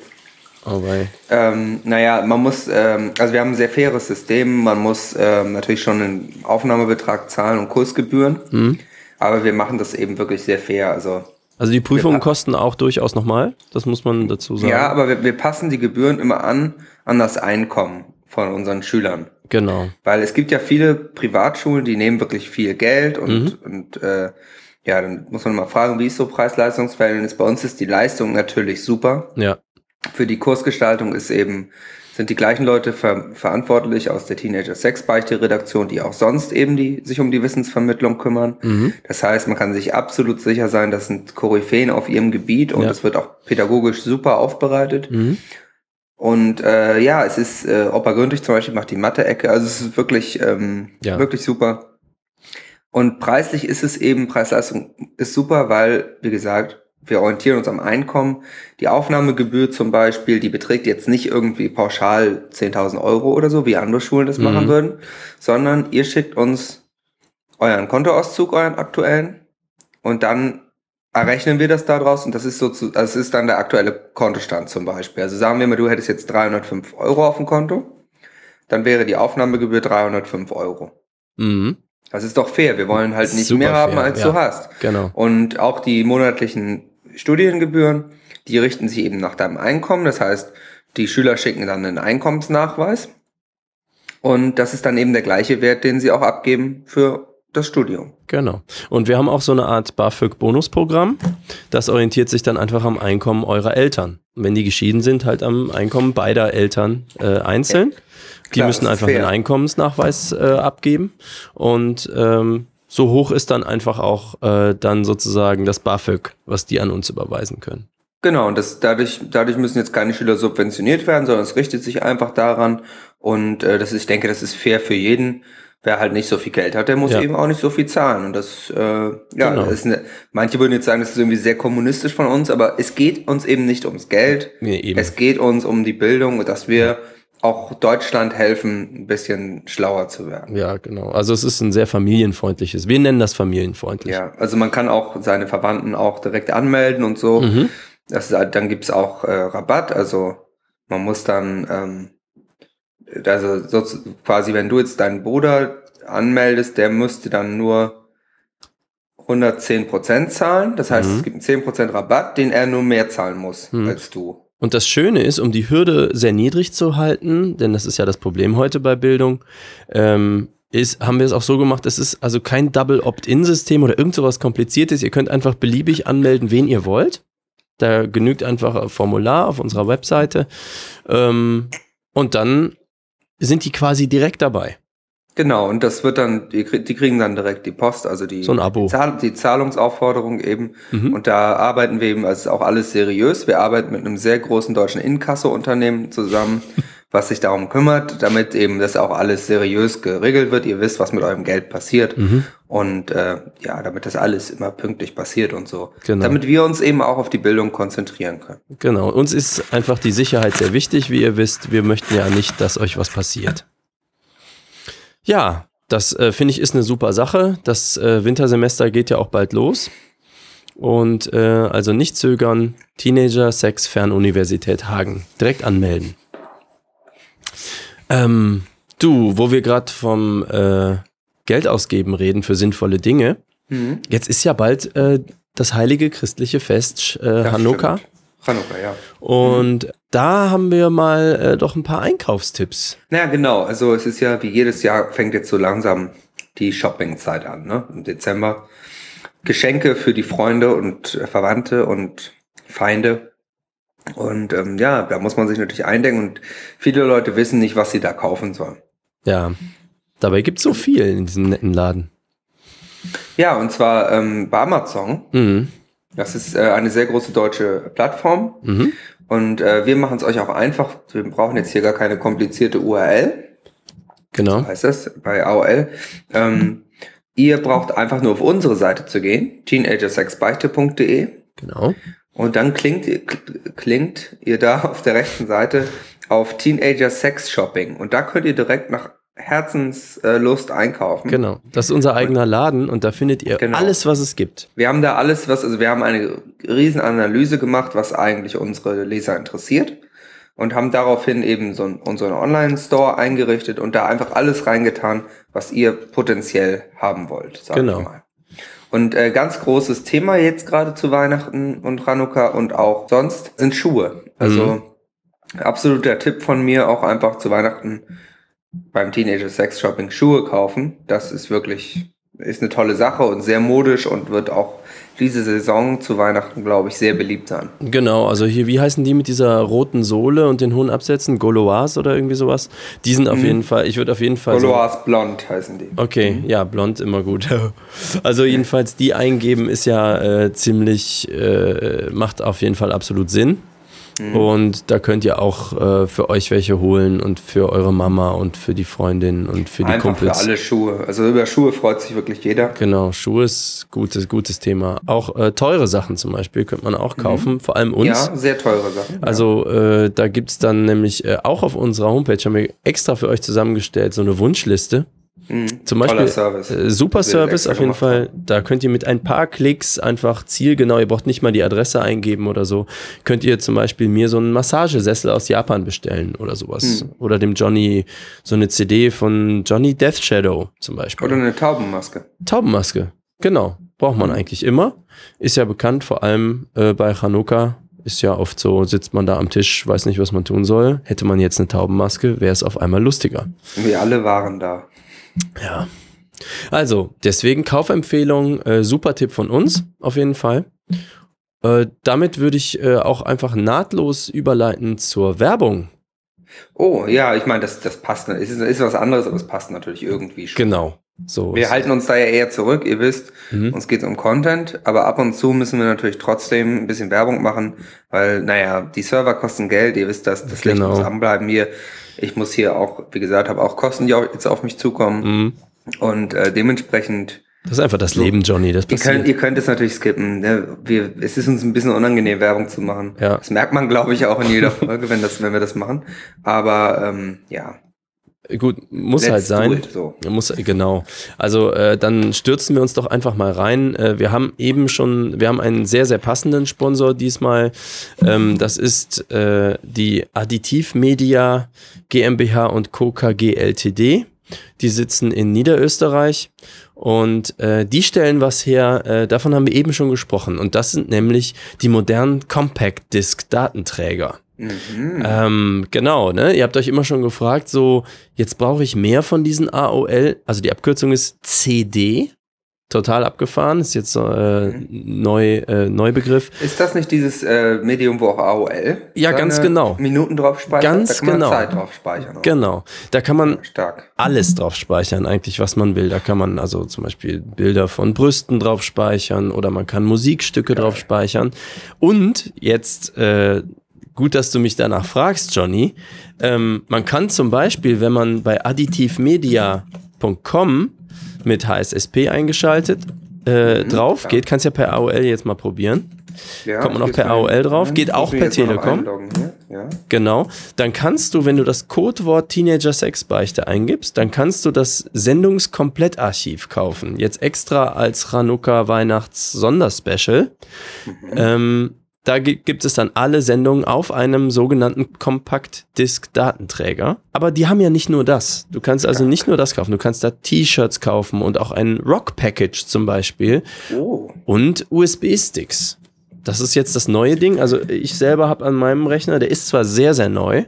Oh, wei. Ähm, naja, man muss, ähm, also wir haben ein sehr faires System. Man muss ähm, natürlich schon einen Aufnahmebetrag zahlen und Kursgebühren. Aber wir machen das eben wirklich sehr fair. Also Also die Prüfungen kosten auch durchaus nochmal. Das muss man dazu sagen. ja, aber wir, wir passen die Gebühren immer an an das Einkommen von unseren Schülern. Genau. Weil es gibt ja viele Privatschulen, die nehmen wirklich viel Geld und, und äh, ja, dann muss man mal fragen, wie ist so Preis-Leistungsverhältnis? Bei uns ist die Leistung natürlich super. Ja. Für die Kursgestaltung ist eben sind die gleichen Leute ver verantwortlich aus der Teenager Sex Beichte Redaktion, die auch sonst eben die sich um die Wissensvermittlung kümmern. Mhm. Das heißt, man kann sich absolut sicher sein, das sind Koryphäen auf ihrem Gebiet und Ja. es wird auch pädagogisch super aufbereitet. Mhm. Und äh, ja, es ist, äh, Opa Gründlich zum Beispiel macht die Mathe-Ecke, also es ist wirklich, ähm, Ja. wirklich super. Und preislich ist es eben, Preis-Leistung ist super, weil, wie gesagt, wir orientieren uns am Einkommen. Die Aufnahmegebühr zum Beispiel, die beträgt jetzt nicht irgendwie pauschal 10.000 Euro oder so, wie andere Schulen das Mhm. machen würden, sondern ihr schickt uns euren Kontoauszug, euren aktuellen, und dann errechnen wir das daraus und das ist so zu, das ist dann der aktuelle Kontostand zum Beispiel. Also sagen wir mal, du hättest jetzt 305 Euro auf dem Konto, dann wäre die Aufnahmegebühr 305 Euro. Mhm. Das ist doch fair. Wir wollen halt nicht Super mehr haben, fair, als ja. du hast. Genau. Und auch die monatlichen Studiengebühren, die richten sich eben nach deinem Einkommen. Das heißt, die Schüler schicken dann einen Einkommensnachweis. Und das ist dann eben der gleiche Wert, den sie auch abgeben für das Studium. Genau. Und wir haben auch so eine Art BAföG-Bonusprogramm. Das orientiert sich dann einfach am Einkommen eurer Eltern. Und wenn die geschieden sind, halt am Einkommen beider Eltern äh, einzeln. Die Klar, müssen einfach fair. einen Einkommensnachweis äh, abgeben. Und ähm, so hoch ist dann einfach auch äh, dann sozusagen das BAföG, was die an uns überweisen können. Genau, und das, dadurch, dadurch müssen jetzt keine Schüler subventioniert werden, sondern es richtet sich einfach daran. Und äh, das ist, ich denke, das ist fair für jeden. Wer halt nicht so viel Geld hat, der muss Ja. eben auch nicht so viel zahlen. Und das, äh, ja, Genau. das ist eine, manche würden jetzt sagen, das ist irgendwie sehr kommunistisch von uns, aber es geht uns eben nicht ums Geld. Nee, eben. Es geht uns um die Bildung dass wir auch Deutschland helfen, ein bisschen schlauer zu werden. Ja, genau. Also es ist ein sehr familienfreundliches. Wir nennen das familienfreundlich. Ja, also man kann auch seine Verwandten auch direkt anmelden und so. Mhm. Das ist, halt- dann gibt's auch äh, Rabatt, also man muss dann, ähm, also so, quasi, wenn du jetzt deinen Bruder anmeldest, der müsste dann nur 110 Prozent zahlen. Das heißt, Mhm. es gibt einen 10 Prozent Rabatt, den er nur mehr zahlen muss Mhm. als du. Und das Schöne ist, um die Hürde sehr niedrig zu halten, denn das ist ja das Problem heute bei Bildung, ähm, ist, haben wir es auch so gemacht, es ist also kein Double Opt-in-System oder irgend sowas Kompliziertes. Ihr könnt einfach beliebig anmelden, wen ihr wollt. Da genügt einfach ein Formular auf unserer Webseite. Ähm, und dann sind die quasi direkt dabei. Genau, und das wird dann, die, die kriegen dann direkt die Post, also die, So Abo. Zahl, die Zahlungsaufforderung eben. Mhm. Und da arbeiten wir eben, also ist auch alles seriös. Wir arbeiten mit einem sehr großen deutschen Inkasso-Unternehmen zusammen, [laughs] was sich darum kümmert, damit eben das auch alles seriös geregelt wird. Ihr wisst, was mit eurem Geld passiert. Mhm. Und äh, ja, damit das alles immer pünktlich passiert und so. Genau. Damit wir uns eben auch auf die Bildung konzentrieren können. Genau. Uns ist einfach die Sicherheit sehr wichtig, wie ihr wisst. Wir möchten ja nicht, dass euch was passiert. Ja, das äh, finde ich ist eine super Sache. Das äh, Wintersemester geht ja auch bald los. Und äh, also nicht zögern. Teenager Sex Fernuniversität Hagen. Direkt anmelden. Ähm, du, wo wir gerade vom äh, Geld ausgeben reden für sinnvolle Dinge. Jetzt ist ja bald äh, das heilige christliche Fest äh, Hanukkah. Hanukkah, ja. Und da haben wir mal äh, doch ein paar Einkaufstipps. Naja, genau. Also es ist ja, wie jedes Jahr fängt jetzt so langsam die Shoppingzeit an, ne? Im Dezember. Geschenke für die Freunde und Verwandte und Feinde. Und ähm, ja, da muss man sich natürlich eindenken und viele Leute wissen nicht, was sie da kaufen sollen. Ja, dabei gibt es so viel in diesem netten Laden. Ja, und zwar ähm, bei Amazon. Mhm. Das ist äh, eine sehr große deutsche Plattform. Mhm. Und äh, wir machen es euch auch einfach. Wir brauchen jetzt hier gar keine komplizierte URL. Genau. heißt das bei AOL. Ähm, ihr braucht einfach nur auf unsere Seite zu gehen, teenagersexbeichte.de Genau. Und dann klingt, ihr- klingt ihr da auf der rechten Seite auf Teenager Sex Shopping und da könnt ihr direkt nach Herzenslust einkaufen. Genau. Das ist unser eigener Laden und da findet ihr Genau. alles, was es gibt. Wir haben da alles, was, also wir haben eine riesen Analyse gemacht, was eigentlich unsere Leser interessiert und haben daraufhin eben so einen, unseren Online-Store eingerichtet und da einfach alles reingetan, was ihr potenziell haben wollt. Genau. Und äh, ganz großes Thema jetzt gerade zu Weihnachten und Chanukka und auch sonst sind Schuhe. Also absoluter Tipp von mir, auch einfach zu Weihnachten beim Teenager Sex Shopping Schuhe kaufen. Das ist wirklich, ist eine tolle Sache und sehr modisch und wird auch diese Saison zu Weihnachten, glaube ich, sehr beliebt sein. Genau, also hier, wie heißen die mit dieser roten Sohle und den hohen Absätzen? Goloas oder irgendwie sowas? Die sind auf Mhm. jeden Fall, ich würde auf jeden Fall. so- Goloas Blond heißen die. Okay, ja, blond immer gut. [laughs] Also jedenfalls die eingeben ist ja äh, ziemlich, äh, macht auf jeden Fall absolut Sinn. Und da könnt ihr auch äh, für euch welche holen und für eure Mama und für die Freundin und für die Einfach Kumpels. für alle Schuhe. Also über Schuhe freut sich wirklich jeder. Genau, Schuhe ist gutes, gutes Thema. Auch äh, teure Sachen zum Beispiel könnte man auch kaufen, vor allem uns. Ja, sehr teure Sachen. Also äh, da gibt es dann nämlich äh, auch auf unserer Homepage, haben wir extra für euch zusammengestellt, so eine Wunschliste. Mhm. Zum Toller Beispiel Service. äh, super Service auf jeden Fall. Da könnt ihr mit ein paar Klicks einfach zielgenau, ihr braucht nicht mal die Adresse eingeben oder so, könnt ihr zum Beispiel mir so einen Massagesessel aus Japan bestellen oder sowas. Hm. Oder dem Johnny so eine CD von Johnny Death Shadow zum Beispiel. Oder eine Taubenmaske. Taubenmaske, genau. Braucht man eigentlich immer. Ist ja bekannt, vor allem äh, bei Chanukka. Ist ja oft so, sitzt man da am Tisch, weiß nicht, was man tun soll. Hätte man jetzt eine Taubenmaske, wäre es auf einmal lustiger. Wir alle waren da. Ja. Also, deswegen Kaufempfehlung, äh, super Tipp von uns, auf jeden Fall. Äh, damit würde ich äh, auch einfach nahtlos überleiten zur Werbung. Oh, ja, ich meine, das, das passt. Es ist, ist was anderes, aber es passt natürlich irgendwie schon. Genau. So. Wir halten uns da ja eher zurück, ihr wisst, Mhm. uns geht's um Content, aber ab und zu müssen wir natürlich trotzdem ein bisschen Werbung machen, weil, naja, die Server kosten Geld, ihr wisst das, das Licht Genau. muss anbleiben hier. Ich muss hier auch, wie gesagt, habe auch Kosten, die auch jetzt auf mich zukommen Mhm. und äh, dementsprechend, Das ist einfach das Leben, Johnny. Das ihr könnt, passiert. ihr könnt es natürlich skippen. Ne? Wir, es ist uns ein bisschen unangenehm, Werbung zu machen. Ja. Das merkt man, glaube ich, auch in jeder Folge, wenn, das, wenn wir das machen. Aber ähm, ja, Gut, muss let's halt sein. it. So. Muss, genau. Also äh, dann stürzen wir uns doch einfach mal rein. Äh, wir haben eben schon, wir haben einen sehr, sehr passenden Sponsor diesmal. Ähm, das ist äh, die Additiv Media GmbH und Co. KG Ltd. Die sitzen in Niederösterreich und äh, die stellen was her, äh, davon haben wir eben schon gesprochen. Und das sind nämlich die modernen Compact Disc Datenträger. Mhm. Ähm, genau, ne? Ihr habt euch immer schon gefragt, so, jetzt brauche ich mehr von diesen AOL. Also die Abkürzung ist CD. Total abgefahren, ist jetzt so, äh, Mhm. neu, äh, Neubegriff. Ist das nicht dieses äh, Medium, wo auch AOL Ja, ganz genau. Minuten drauf speichert? Ganz da kann man genau. Zeit drauf speichern. oder? Genau. Da kann man Stark. alles drauf speichern, eigentlich, was man will. Da kann man also zum Beispiel Bilder von Brüsten drauf speichern oder man kann Musikstücke drauf speichern. Und jetzt, äh, gut, dass du mich danach fragst, Johnny. Ähm, man kann zum Beispiel, wenn man bei additivmedia.com mit HSSP eingeschaltet äh, drauf geht, kannst ja per AOL jetzt mal probieren. Ja, Kommt man auch per AOL drauf, Ja, geht auch per Telekom. Ja. Genau. Dann kannst du, wenn du das Codewort Teenager Sexbeichte eingibst, dann kannst du das Sendungskomplettarchiv kaufen. Jetzt extra als Chanukka Weihnachts Sonderspecial. Ähm, da gi- gibt es dann alle Sendungen auf einem sogenannten Compact Disc Datenträger. Aber die haben ja nicht nur das. Du kannst also nicht nur das kaufen. Du kannst da T-Shirts kaufen und auch ein Rock Package zum Beispiel Oh, und USB-Sticks. Das ist jetzt das neue Ding. Also ich selber habe an meinem Rechner, der ist zwar sehr, sehr neu,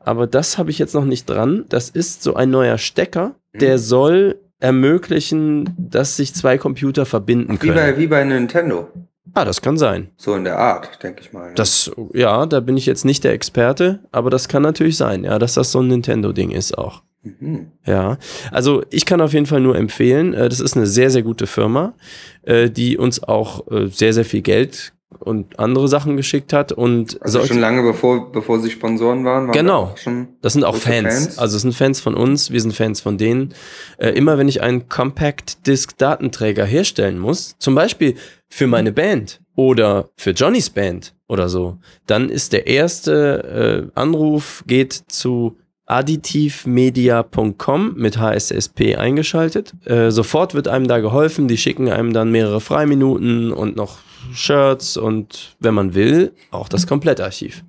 aber das habe ich jetzt noch nicht dran. Das ist so ein neuer Stecker, der soll ermöglichen, dass sich zwei Computer verbinden wie bei, können. wie bei Nintendo. Ah, das kann sein. So in der Art, denke ich mal. ne? Das, ja, da bin ich jetzt nicht der Experte, aber das kann natürlich sein, ja, dass das so ein Nintendo-Ding ist auch. Mhm. Ja, also ich kann auf jeden Fall nur empfehlen, äh, das ist eine sehr, sehr gute Firma, äh, die uns auch äh, sehr, sehr viel Geld und andere Sachen geschickt hat und Also sollte- schon lange bevor, bevor sie Sponsoren waren, waren Genau. da das sind auch große Fans. Also es sind Fans von uns, wir sind Fans von denen. Äh, immer wenn ich einen Compact Disc Datenträger herstellen muss, zum Beispiel für meine Band oder für Johnnys Band oder so, dann ist der erste äh, Anruf geht zu additivmedia.com mit HSSP eingeschaltet. Äh, sofort wird einem da geholfen, die schicken einem dann mehrere Freiminuten und noch Shirts und wenn man will, auch das Komplettarchiv.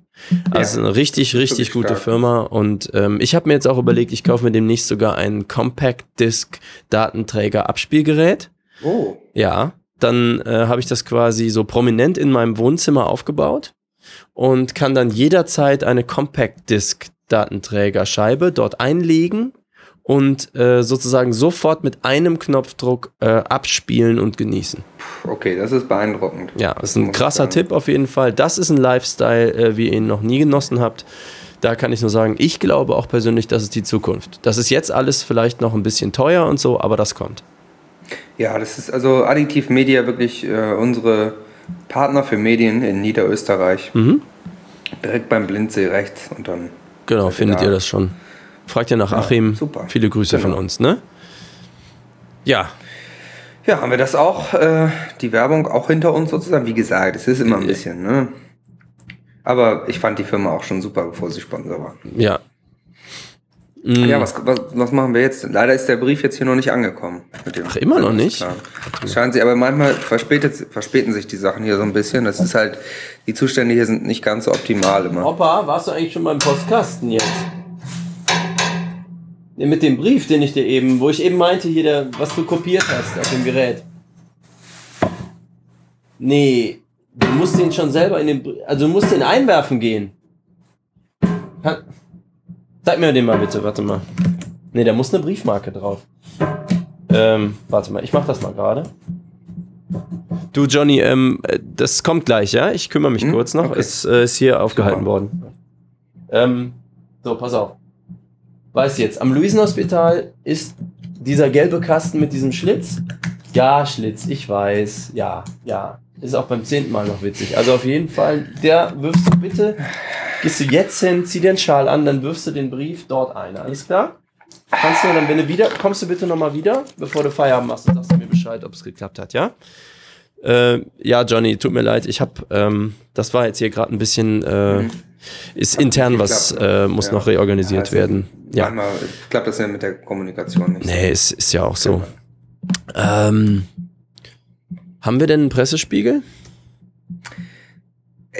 Also eine richtig, richtig gute stark. Firma und ähm, ich habe mir jetzt auch überlegt, ich kaufe mir demnächst sogar ein Compact Disc Datenträger Abspielgerät. Oh, Ja, dann äh, habe ich das quasi so prominent in meinem Wohnzimmer aufgebaut und kann dann jederzeit eine Compact Disc Datenträgerscheibe dort einlegen und äh, sozusagen sofort mit einem Knopfdruck äh, abspielen und genießen. Okay, das ist beeindruckend. Ja, das ist ein krasser. Tipp auf jeden Fall. Das ist ein Lifestyle, äh, wie ihr ihn noch nie genossen habt. Da kann ich nur sagen, ich glaube auch persönlich, das ist die Zukunft. Das ist jetzt alles vielleicht noch ein bisschen teuer und so, aber das kommt. Ja, das ist also Additiv Media wirklich äh, unsere Partner für Medien in Niederösterreich. Mhm. Direkt beim Blindsee rechts und dann. Genau, findet da? ihr das schon. Fragt ihr nach Achim. super. Viele Grüße Genau. von uns, ne? Ja, Ja, haben wir das auch, äh, die Werbung auch hinter uns sozusagen. Wie gesagt, es ist immer ein bisschen, ne? Aber ich fand die Firma auch schon super, bevor sie Sponsor war. ja. Ja, was, was, was machen wir jetzt? Leider ist der Brief jetzt hier noch nicht angekommen. Mit dem Ach, immer noch nicht? Klar. Scheinen sie, aber manchmal verspätet, verspäten sich die Sachen hier so ein bisschen. Das ist halt, die Zustände hier sind nicht ganz so optimal immer. Opa, warst du eigentlich schon beim Postkasten jetzt? Mit dem Brief, den ich dir eben, wo ich eben meinte, hier, der, was du kopiert hast auf dem Gerät. Nee, du musst den schon selber in den, also du musst den einwerfen gehen. Zeig mir den mal bitte, warte mal. Nee, da muss eine Briefmarke drauf. Ähm, warte mal, ich mach das mal gerade. Du, Johnny, ähm, äh, das kommt gleich, ja? Ich kümmere mich Hm? kurz noch. Okay. Es äh, ist hier aufgehalten worden. Ähm, so, pass auf. Weiß jetzt, am Luisenhospital ist dieser gelbe Kasten mit diesem Schlitz. Ja, Schlitz, ich weiß. Ja, ja. Ist auch beim zehnten Mal noch witzig. Also auf jeden Fall, der wirfst du bitte, gehst du jetzt hin, zieh den Schal an, dann wirfst du den Brief dort ein. Alles klar? Kannst du dann, wenn du wieder, kommst du bitte nochmal wieder, bevor du Feierabend machst und sagst du mir Bescheid, ob es geklappt hat, ja? Äh, ja, Johnny, tut mir leid, ich hab, ähm, das war jetzt hier gerade ein bisschen, äh, ist intern was, äh, muss Ja. noch reorganisiert Also, werden. Ja. Manchmal klappt das ja mit der Kommunikation nicht. Nee, ist, ist ja auch so. Ähm, haben wir denn einen Pressespiegel?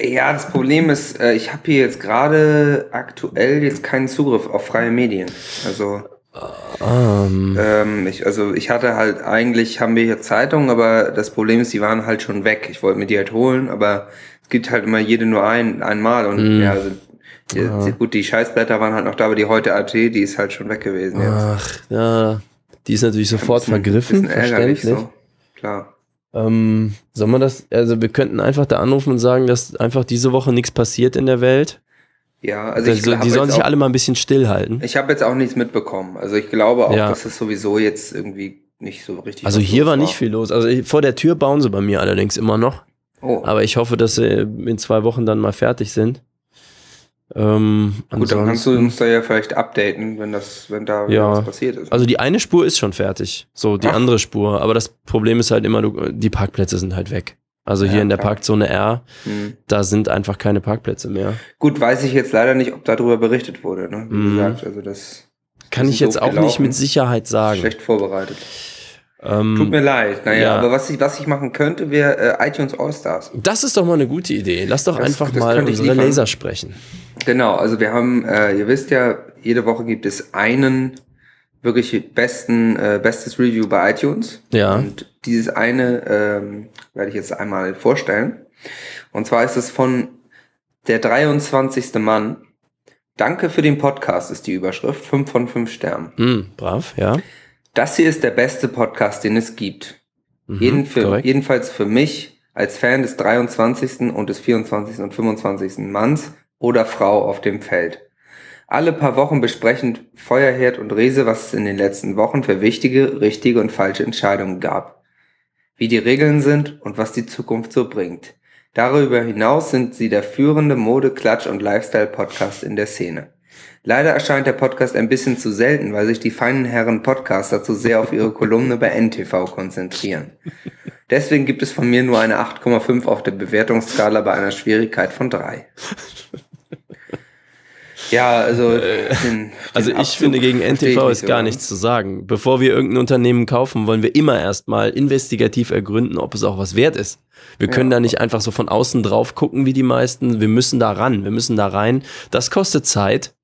Ja, das Problem ist, äh, ich habe hier jetzt gerade aktuell jetzt keinen Zugriff auf freie Medien. Also, Ähm, ähm, ich, also ich hatte halt eigentlich haben wir hier Zeitungen, aber das Problem ist, die waren halt schon weg. Ich wollte mir die halt holen, aber es gibt halt immer jede nur ein einmal und Mm. ja, also, die, gut, die Scheißblätter waren halt noch da, aber die heute AT, die ist halt schon weg gewesen jetzt. ach, ja, die ist natürlich sofort Bisschen- vergriffen, bisschen verständlich. so. Klar. Ähm, soll man das, also wir könnten einfach da anrufen und sagen, dass einfach diese Woche nichts passiert in der Welt. Ja, also ich Also, hab die sollen sich auch- alle mal ein bisschen stillhalten. Ich habe jetzt auch nichts mitbekommen. Also ich glaube auch, Ja. dass es sowieso jetzt irgendwie nicht so richtig. Also hier los war nicht viel los. Also ich- vor der Tür bauen sie bei mir allerdings immer noch. Oh, Aber ich hoffe, dass sie in zwei Wochen dann mal fertig sind. Ähm, gut, dann kannst du uns da ja vielleicht updaten, wenn das, wenn da Ja. was passiert ist. Also die eine Spur ist schon fertig, so die Ach. andere Spur. Aber das Problem ist halt immer, die Parkplätze sind halt weg. Also hier Ja, in der klar. Parkzone R, Hm. da sind einfach keine Parkplätze mehr. Gut, weiß ich jetzt leider nicht, ob darüber berichtet wurde. Ne? Wie Mhm. gesagt, also das Kann ich jetzt auch nicht gelaufen. mit Sicherheit sagen. schlecht vorbereitet. Ähm, Tut mir leid. Naja, ja. aber was ich, was ich machen könnte, wäre äh, iTunes All-Stars. das ist doch mal eine gute Idee. Lass doch Das- einfach das mal unsere. Laser sprechen. Genau, also wir haben, äh, ihr wisst ja, jede Woche gibt es einen wirklich besten, äh, bestes Review bei iTunes. Ja. Und dieses eine ähm, werde ich jetzt einmal vorstellen. Und zwar ist es von der 23. Mann. Danke für den Podcast ist die Überschrift. 5 von 5 Sternen. Hm, brav, ja. Das hier ist der beste Podcast, den es gibt. Mhm, Jeden für, jedenfalls für mich als Fan des 23. und des 24. und 25. Manns oder Frau auf dem Feld. Alle paar Wochen besprechen Feuerherd und Rese, was es in den letzten Wochen für wichtige, richtige und falsche Entscheidungen gab. Wie die Regeln sind und was die Zukunft so bringt. Darüber hinaus sind sie der führende Mode-, Klatsch- und Lifestyle-Podcast in der Szene. Leider erscheint der Podcast ein bisschen zu selten, weil sich die feinen Herren Podcaster zu sehr auf ihre Kolumne bei NTV konzentrieren. Deswegen gibt es von mir nur eine 8,5 auf der Bewertungsskala bei einer Schwierigkeit von 3. Ja, also, den, Also den ich Abzug finde, gegen NTV ist so gar ganz. nichts zu sagen. Bevor wir irgendein Unternehmen kaufen, wollen wir immer erstmal investigativ ergründen, ob es auch was wert ist. Wir können Ja. da nicht einfach so von außen drauf gucken wie die meisten. Wir müssen da ran, wir müssen da rein. Das kostet Zeit.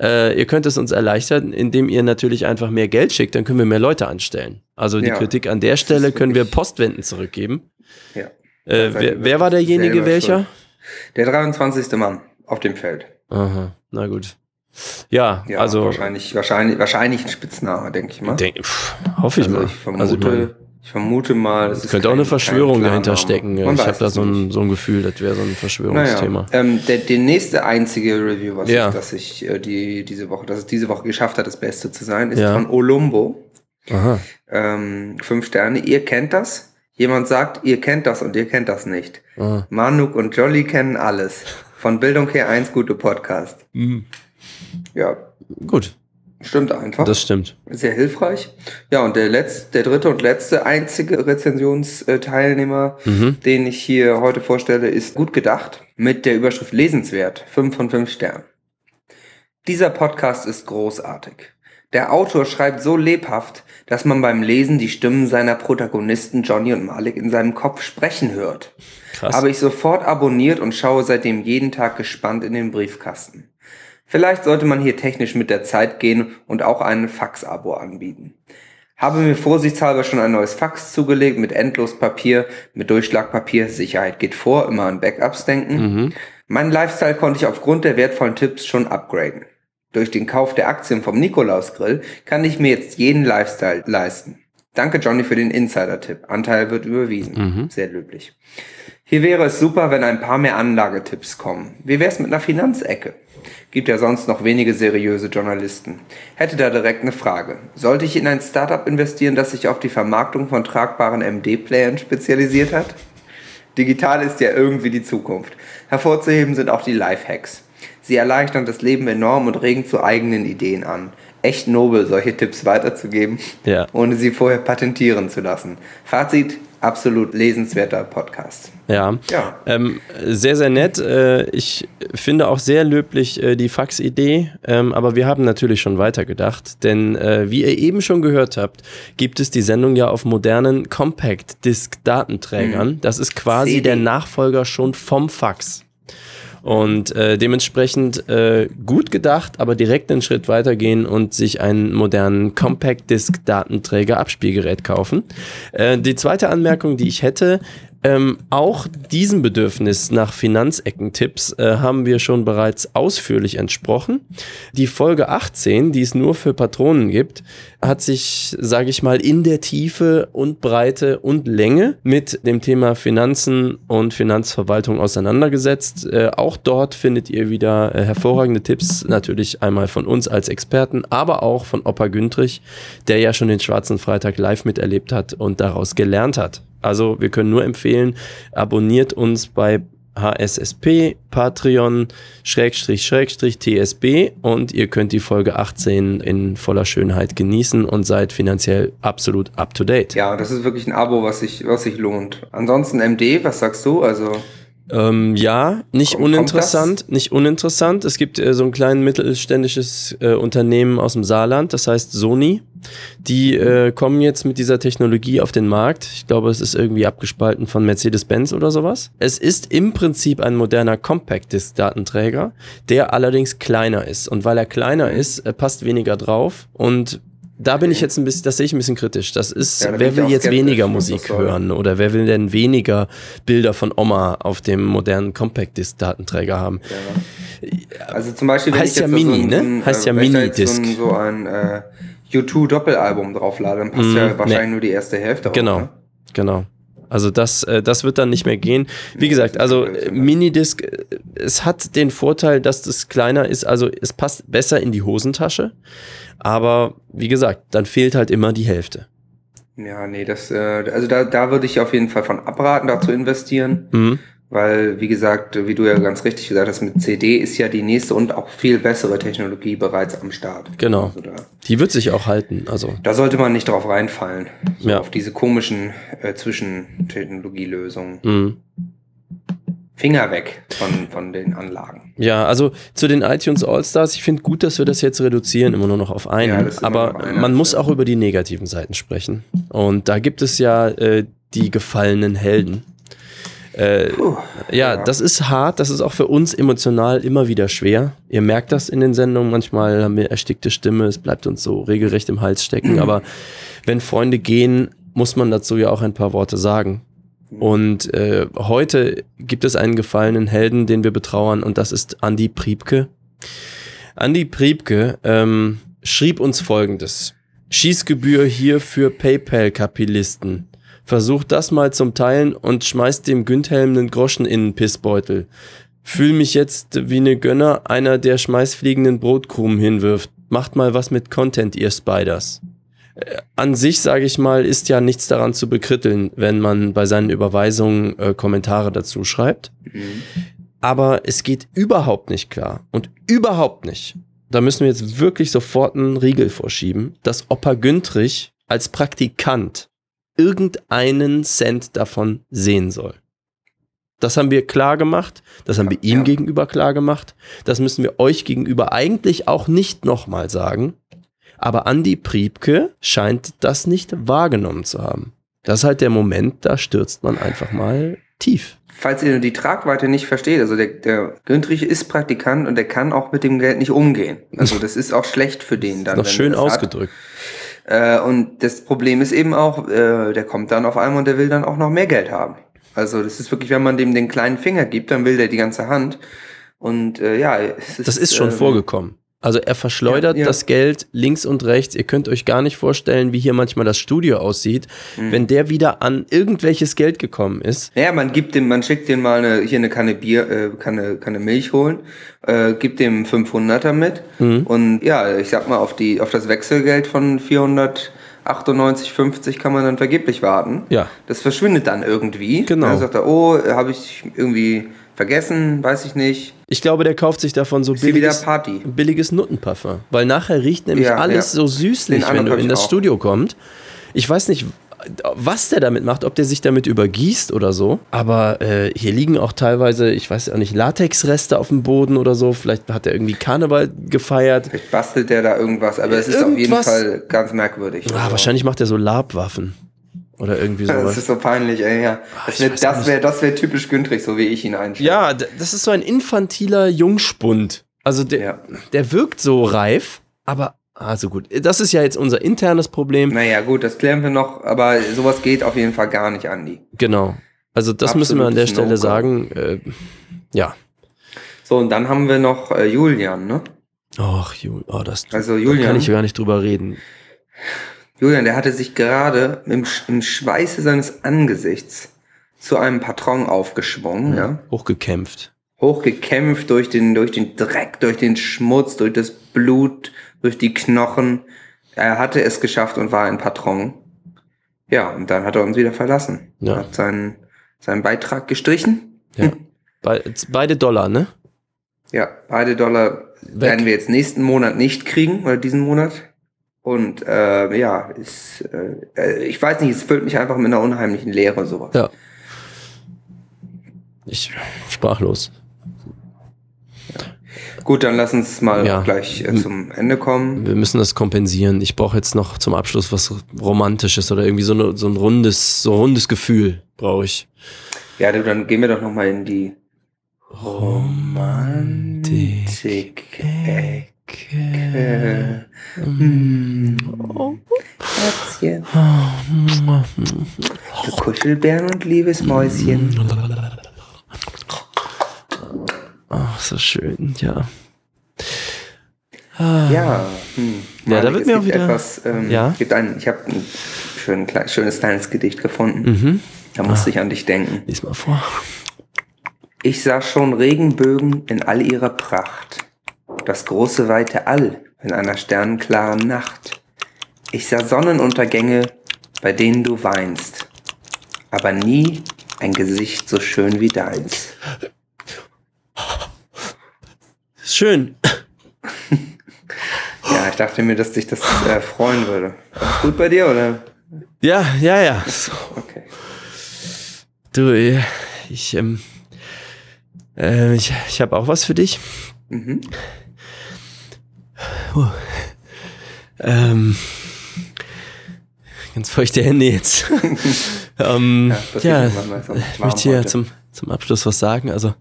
Äh, ihr könnt es uns erleichtern, indem ihr natürlich einfach mehr Geld schickt, dann können wir mehr Leute anstellen. Also die Ja, Kritik an der Stelle können wir Postwenden zurückgeben. Ja. Äh, wer, wer war derjenige welcher? schuld. Der 23. Mann auf dem Feld. Aha, na gut. Ja, Ja, also wahrscheinlich, wahrscheinlich, wahrscheinlich ein Spitzname, denke ich mal. denk, pff, hoffe ich also mal. ich vermute, also ich meine, ich vermute mal, es ist könnte auch eine Verschwörung dahinter stecken. Man ich habe da so ein, so ein Gefühl, das wäre so ein Verschwörungsthema. Naja, ähm, der, der nächste einzige Review, was Ja. ich, das ich äh, die, diese Woche, dass es diese Woche geschafft hat, das Beste zu sein, ist Ja. von Olumbo. Aha. Ähm, fünf Sterne. Ihr kennt das? Jemand sagt, ihr kennt das und ihr kennt das nicht. Ah. Manuk und Jolly kennen alles. Von Bildung her eins gute Podcast. Ja, Gut, stimmt einfach. das stimmt. Sehr hilfreich. Ja, und der letzte, der dritte und letzte einzige Rezensionsteilnehmer, Mhm. den ich hier heute vorstelle, ist gut gedacht mit der Überschrift lesenswert. 5 von 5 Sternen. Dieser Podcast ist großartig. Der Autor schreibt so lebhaft, dass man beim Lesen die Stimmen seiner Protagonisten Johnny und Malik in seinem Kopf sprechen hört. Krass. Habe ich sofort abonniert und schaue seitdem jeden Tag gespannt in den Briefkasten. Vielleicht sollte man hier technisch mit der Zeit gehen und auch ein Fax-Abo anbieten. Habe mir vorsichtshalber schon ein neues Fax zugelegt mit endlos Papier, mit Durchschlagpapier, Sicherheit geht vor, immer an Backups denken. mhm. Mein Lifestyle konnte ich aufgrund der wertvollen Tipps schon upgraden. Durch den Kauf der Aktien vom Nikolaus-Grill kann ich mir jetzt jeden Lifestyle leisten. Danke Johnny für den Insider-Tipp. Anteil wird überwiesen. Mhm. Sehr löblich. Hier wäre es super, wenn ein paar mehr Anlagetipps kommen. Wie wär's mit einer Finanzecke? Gibt ja sonst noch wenige seriöse Journalisten. Hätte da direkt eine Frage. Sollte ich in ein Startup investieren, das sich auf die Vermarktung von tragbaren MD-Playern spezialisiert hat? Digital ist ja irgendwie die Zukunft. Hervorzuheben sind auch die Lifehacks. Sie erleichtern das Leben enorm und regen zu eigenen Ideen an. Echt nobel, solche Tipps weiterzugeben, Ja. ohne sie vorher patentieren zu lassen. Fazit, absolut lesenswerter Podcast. Ja. Ja. Ähm, sehr, sehr nett. Äh, ich finde auch sehr löblich äh, die Fax-Idee, ähm, aber wir haben natürlich schon weitergedacht, denn äh, wie ihr eben schon gehört habt, gibt es die Sendung ja auf modernen Compact-Disc-Datenträgern. Das ist quasi CD. der Nachfolger schon vom Fax. Und äh, dementsprechend äh, gut gedacht, aber direkt einen Schritt weitergehen und sich einen modernen Compact Disc Datenträger Abspielgerät kaufen. Äh, die zweite Anmerkung, die ich hätte, ähm, auch diesem Bedürfnis nach Finanzeckentipps äh, haben wir schon bereits ausführlich entsprochen. Die Folge 18, die es nur für Patronen gibt, hat sich, sage ich mal, in der Tiefe und Breite und Länge mit dem Thema Finanzen und Finanzverwaltung auseinandergesetzt. Äh, auch dort findet ihr wieder äh, hervorragende Tipps, natürlich einmal von uns als Experten, aber auch von Opa Güntrich, der ja schon den Schwarzen Freitag live miterlebt hat und daraus gelernt hat. Also wir können nur empfehlen, abonniert uns bei HSSP, Patreon, Schrägstrich, Schrägstrich, TSB und ihr könnt die Folge 18 in voller Schönheit genießen und seid finanziell absolut up to date. Ja, das ist wirklich ein Abo, was sich, was sich lohnt. Ansonsten MD, was sagst du? Also, Ähm, ja, nicht Kommt- uninteressant, nicht uninteressant. Es gibt äh, so ein kleines mittelständisches äh, Unternehmen aus dem Saarland, das heißt Sony. Die äh, kommen jetzt mit dieser Technologie auf den Markt. Ich glaube, es ist irgendwie abgespalten von Mercedes-Benz oder sowas. Es ist im Prinzip ein moderner Compact-Disc-Datenträger, der allerdings kleiner ist. Und weil er kleiner ist, äh, passt weniger drauf. Und da bin ich jetzt ein bisschen, das sehe ich ein bisschen kritisch. Das ist, Ja, wer will jetzt weniger Musik hören oder wer will denn weniger Bilder von Oma auf dem modernen Compact-Disc-Datenträger haben? also zum Beispiel, wenn Heißt ich ja jetzt da Mini, so ein, ne? so ein, Heißt äh, ja Mini-Disc. So ein, so ein äh, U2-Doppelalbum drauflade, dann passt Mm, ja wahrscheinlich nee. nur die erste Hälfte Genau, Auf, ne? genau. Also das, äh, das wird dann nicht mehr gehen. Wie gesagt, also äh? Minidisc, äh, es hat den Vorteil, dass das kleiner ist, also es passt besser in die Hosentasche. Aber wie gesagt, dann fehlt halt immer die Hälfte. Ja, nee, das, äh, also da, da würde ich auf jeden Fall von abraten, da zu investieren. Mhm. Weil, wie gesagt, wie du ja ganz richtig gesagt hast, mit CD ist ja die nächste und auch viel bessere Technologie bereits am Start. Genau. Also da, Die wird sich auch halten. Also da sollte man nicht drauf reinfallen. So Ja. Auf diese komischen äh, Zwischentechnologielösungen. mhm. Finger weg von, von den Anlagen. Ja, also zu den iTunes All-Stars, ich finde gut, dass wir das jetzt reduzieren, immer nur noch auf einen. Ja, aber einer, man muss auch über die negativen Seiten sprechen. Und da gibt es ja äh, die gefallenen Helden. Äh, Puh, ja, ja. das ist hart, das ist auch für uns emotional immer wieder schwer. Ihr merkt das in den Sendungen, manchmal haben wir erstickte Stimme, es bleibt uns so regelrecht im Hals stecken. [clears throat] aber wenn Freunde gehen, muss man dazu ja auch ein paar Worte sagen. Und äh, heute gibt es einen gefallenen Helden, den wir betrauern, und das ist Andy Priebke. Andi Priebke ähm, schrieb uns folgendes. Schießgebühr hier für PayPal-Kapilisten. Versucht das mal zum Teilen und schmeißt dem Günthelm einen Groschen in den Pissbeutel. Fühl mich jetzt wie ne Gönner, einer der schmeißfliegenden Brotkrumen hinwirft. Macht mal was mit Content, ihr Spiders. Äh, An sich, sage ich mal, ist ja nichts daran zu bekritteln, wenn man bei seinen Überweisungen äh, Kommentare dazu schreibt. Aber es geht überhaupt nicht klar und überhaupt nicht. Da müssen wir jetzt wirklich sofort einen Riegel vorschieben, dass Opa Güntrich als Praktikant irgendeinen Cent davon sehen soll. Das haben wir klar gemacht, das haben wir ihm Ja. gegenüber klar gemacht, das müssen wir euch gegenüber eigentlich auch nicht nochmal sagen. Aber Andi Priebke scheint das nicht wahrgenommen zu haben. Das ist halt der Moment, da stürzt man einfach mal tief. Falls ihr die Tragweite nicht versteht, also der, der Güntrich ist Praktikant und der kann auch mit dem Geld nicht umgehen. Also [laughs] das ist auch schlecht für den dann. Noch wenn schön er das hat. Äh, und das Problem ist eben auch, äh, der kommt dann auf einmal und der will dann auch noch mehr Geld haben. Also das ist wirklich, wenn man dem den kleinen Finger gibt, dann will der die ganze Hand. Und äh, ja, es Das ist schon ähm, vorgekommen. Also er verschleudert Ja, ja. das Geld links und rechts. Ihr könnt euch gar nicht vorstellen, wie hier manchmal das Studio aussieht, Mhm. wenn der wieder an irgendwelches Geld gekommen ist. Naja, man gibt dem, man schickt dem mal eine, hier eine Kanne Bier, äh, Kanne, Kanne Milch holen, äh, gibt dem 500er mit Mhm. und ja, ich sag mal, auf die, auf das Wechselgeld von 498,50 kann man dann vergeblich warten. Ja. Das verschwindet dann irgendwie. Genau. Dann sagt er, oh, habe ich irgendwie vergessen, weiß ich nicht. Ich glaube, der kauft sich davon so billiges, billiges Nuttenparfum. Weil nachher riecht nämlich Ja, alles ja. so süßlich, Den wenn du in das auch. Studio kommst. Ich weiß nicht, was der damit macht, ob der sich damit übergießt oder so. Aber äh, hier liegen auch teilweise, ich weiß auch nicht, Latexreste auf dem Boden oder so. Vielleicht hat er irgendwie Karneval gefeiert. Vielleicht bastelt der da irgendwas, aber es ist auf jeden Irgendwas- Fall ganz merkwürdig. Ah, Also, wahrscheinlich macht er so Labwaffen. Oder irgendwie [laughs] Das sowas. ist so peinlich, ey, ja. Das ich wäre das wär, das wär typisch Güntrig, so wie ich ihn einschätze. Ja, das ist so ein infantiler Jungspund. Also der, Ja. der wirkt so reif, aber also gut. Das ist ja jetzt unser internes Problem. Naja, gut, das klären wir noch, aber sowas geht auf jeden Fall gar nicht, Andi. Genau. Also das müssen wir an der Absolutes Stelle No-Go. sagen. Äh, ja. So, und dann haben wir noch äh, Julian, ne? Ach, Jul oh, das Also da Julian, kann ich gar nicht drüber reden. Julian, der hatte sich gerade im, im Schweiße seines Angesichts zu einem Patron aufgeschwungen, ja. Hochgekämpft. Hochgekämpft durch den, durch den Dreck, durch den Schmutz, durch das Blut, durch die Knochen. Er hatte es geschafft und war ein Patron. Ja, und dann hat er uns wieder verlassen. Ja. Hat seinen, seinen Beitrag gestrichen. Ja. Be beide Dollar, ne? Ja, beide Dollar werden wir jetzt nächsten Monat nicht kriegen, oder diesen Monat. Und äh, ja, ist, äh, ich weiß nicht, es füllt mich einfach mit einer unheimlichen Leere sowas. Ja. Ich sprachlos. Gut, dann lass uns mal Ja. gleich äh, zum Ende kommen. Wir müssen das kompensieren. Ich brauche jetzt noch zum Abschluss was Romantisches oder irgendwie so, eine, so ein rundes, so rundes Gefühl brauche ich. Ja, dann gehen wir doch noch mal in die Romantik. Ecke. Hm. Herzchen. Du Kuschelbären und liebes Mäuschen. Ach, so schön, ja. Ja, hm. Ja, da wird mir auch wieder- Etwas, ähm, Ja? gibt ein, ich habe ein schön, klein, schönes kleines Gedicht gefunden. Mhm. Da musste ich an dich denken. Lies mal vor. Ich sah schon Regenbögen in all ihrer Pracht, das große weite All in einer sternenklaren Nacht. Ich sah Sonnenuntergänge, bei denen du weinst, aber nie ein Gesicht so schön wie deins. Schön. [laughs] Ja, ich dachte mir, dass dich das äh, freuen würde. Alles gut bei dir, oder? Ja, ja, ja. So. Okay. Du, ich, ähm, äh, ich, ich habe auch was für dich. Mhm. Ähm, ganz feuchte Hände jetzt. [laughs] ähm, ja, auch ich möchte hier heute. zum, zum Abschluss was sagen. Also,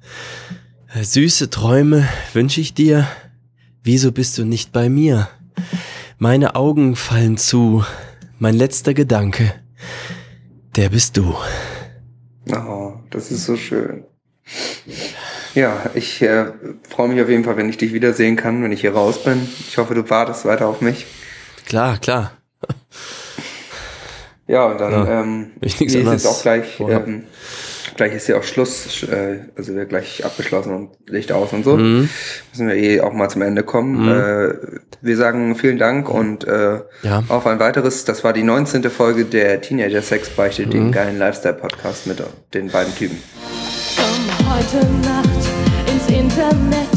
äh, süße Träume wünsche ich dir. Wieso bist du nicht bei mir? Meine Augen fallen zu. Mein letzter Gedanke, der bist du. Oh, das ist so schön. Ja, ich äh, freue mich auf jeden Fall, wenn ich dich wiedersehen kann, wenn ich hier raus bin. Ich hoffe, du wartest weiter auf mich. Klar, klar. [laughs] Ja, und dann Ja, ähm, ich ist jetzt auch gleich, ähm, gleich ist ja auch Schluss, äh, also wird gleich abgeschlossen und Licht aus und so. Mhm. Müssen wir eh auch mal zum Ende kommen. Äh, wir sagen vielen Dank und äh, Ja. auf ein weiteres, das war die 19. Folge der Teenager Sex Beichte, Mhm. den geilen Lifestyle-Podcast mit den beiden Typen. Komm heute Nacht ins Internet.